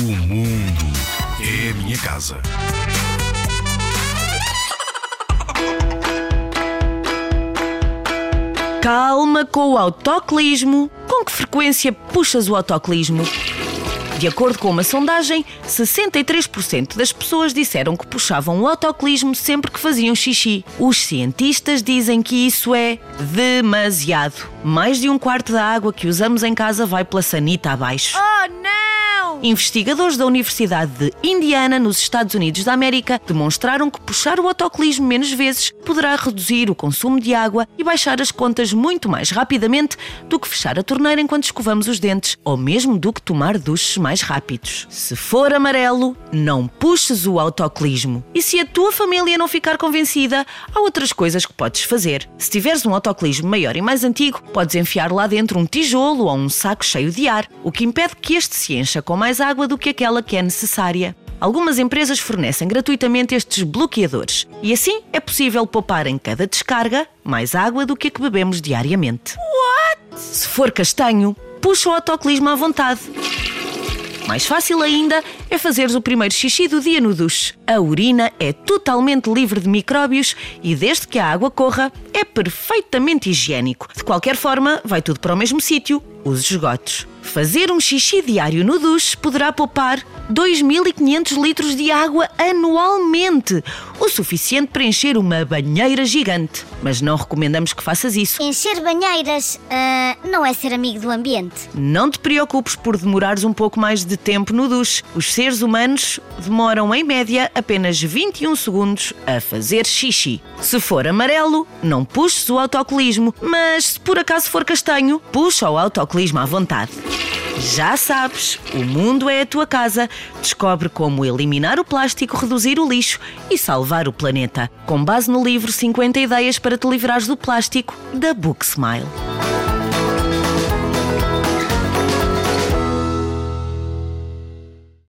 O mundo é a minha casa. Calma com o autoclismo. Com que frequência puxas o autoclismo? De acordo com uma sondagem, 63% das pessoas disseram que puxavam o autoclismo sempre que faziam xixi. Os cientistas dizem que isso é demasiado. Mais de um quarto da água que usamos em casa vai pela sanita abaixo. Oh, não! Investigadores da Universidade de Indiana, nos Estados Unidos da América, demonstraram que puxar o autocolismo menos vezes poderá reduzir o consumo de água e baixar as contas muito mais rapidamente do que fechar a torneira enquanto escovamos os dentes, ou mesmo do que tomar duches mais rápidos. Se for amarelo, não puxes o autocolismo. E se a tua família não ficar convencida, há outras coisas que podes fazer. Se tiveres um autocolismo maior e mais antigo, podes enfiar lá dentro um tijolo ou um saco cheio de ar, o que impede que este se encha com mais água do que aquela que é necessária. Algumas empresas fornecem gratuitamente estes bloqueadores e assim é possível poupar em cada descarga mais água do que a que bebemos diariamente. What? Se for castanho, puxa o autocolismo à vontade. Mais fácil ainda é fazeres o primeiro xixi do dia no duche. A urina é totalmente livre de micróbios e desde que a água corra, é perfeitamente higiênico. De qualquer forma, vai tudo para o mesmo sítio, os esgotos. Fazer um xixi diário no duche poderá poupar 2.500 litros de água anualmente, o suficiente para encher uma banheira gigante. Mas não recomendamos que faças isso. Encher banheiras ah, não é ser amigo do ambiente. Não te preocupes por demorares um pouco mais de tempo no duche. Os seres humanos demoram, em média, apenas 21 segundos a fazer xixi. Se for amarelo, não puxes o autocolismo, mas se por acaso for castanho, puxa o autocolismo à vontade. Já sabes, o mundo é a tua casa. Descobre como eliminar o plástico, reduzir o lixo e salvar o planeta. Com base no livro 50 ideias para te livrares do plástico, da Book Smile.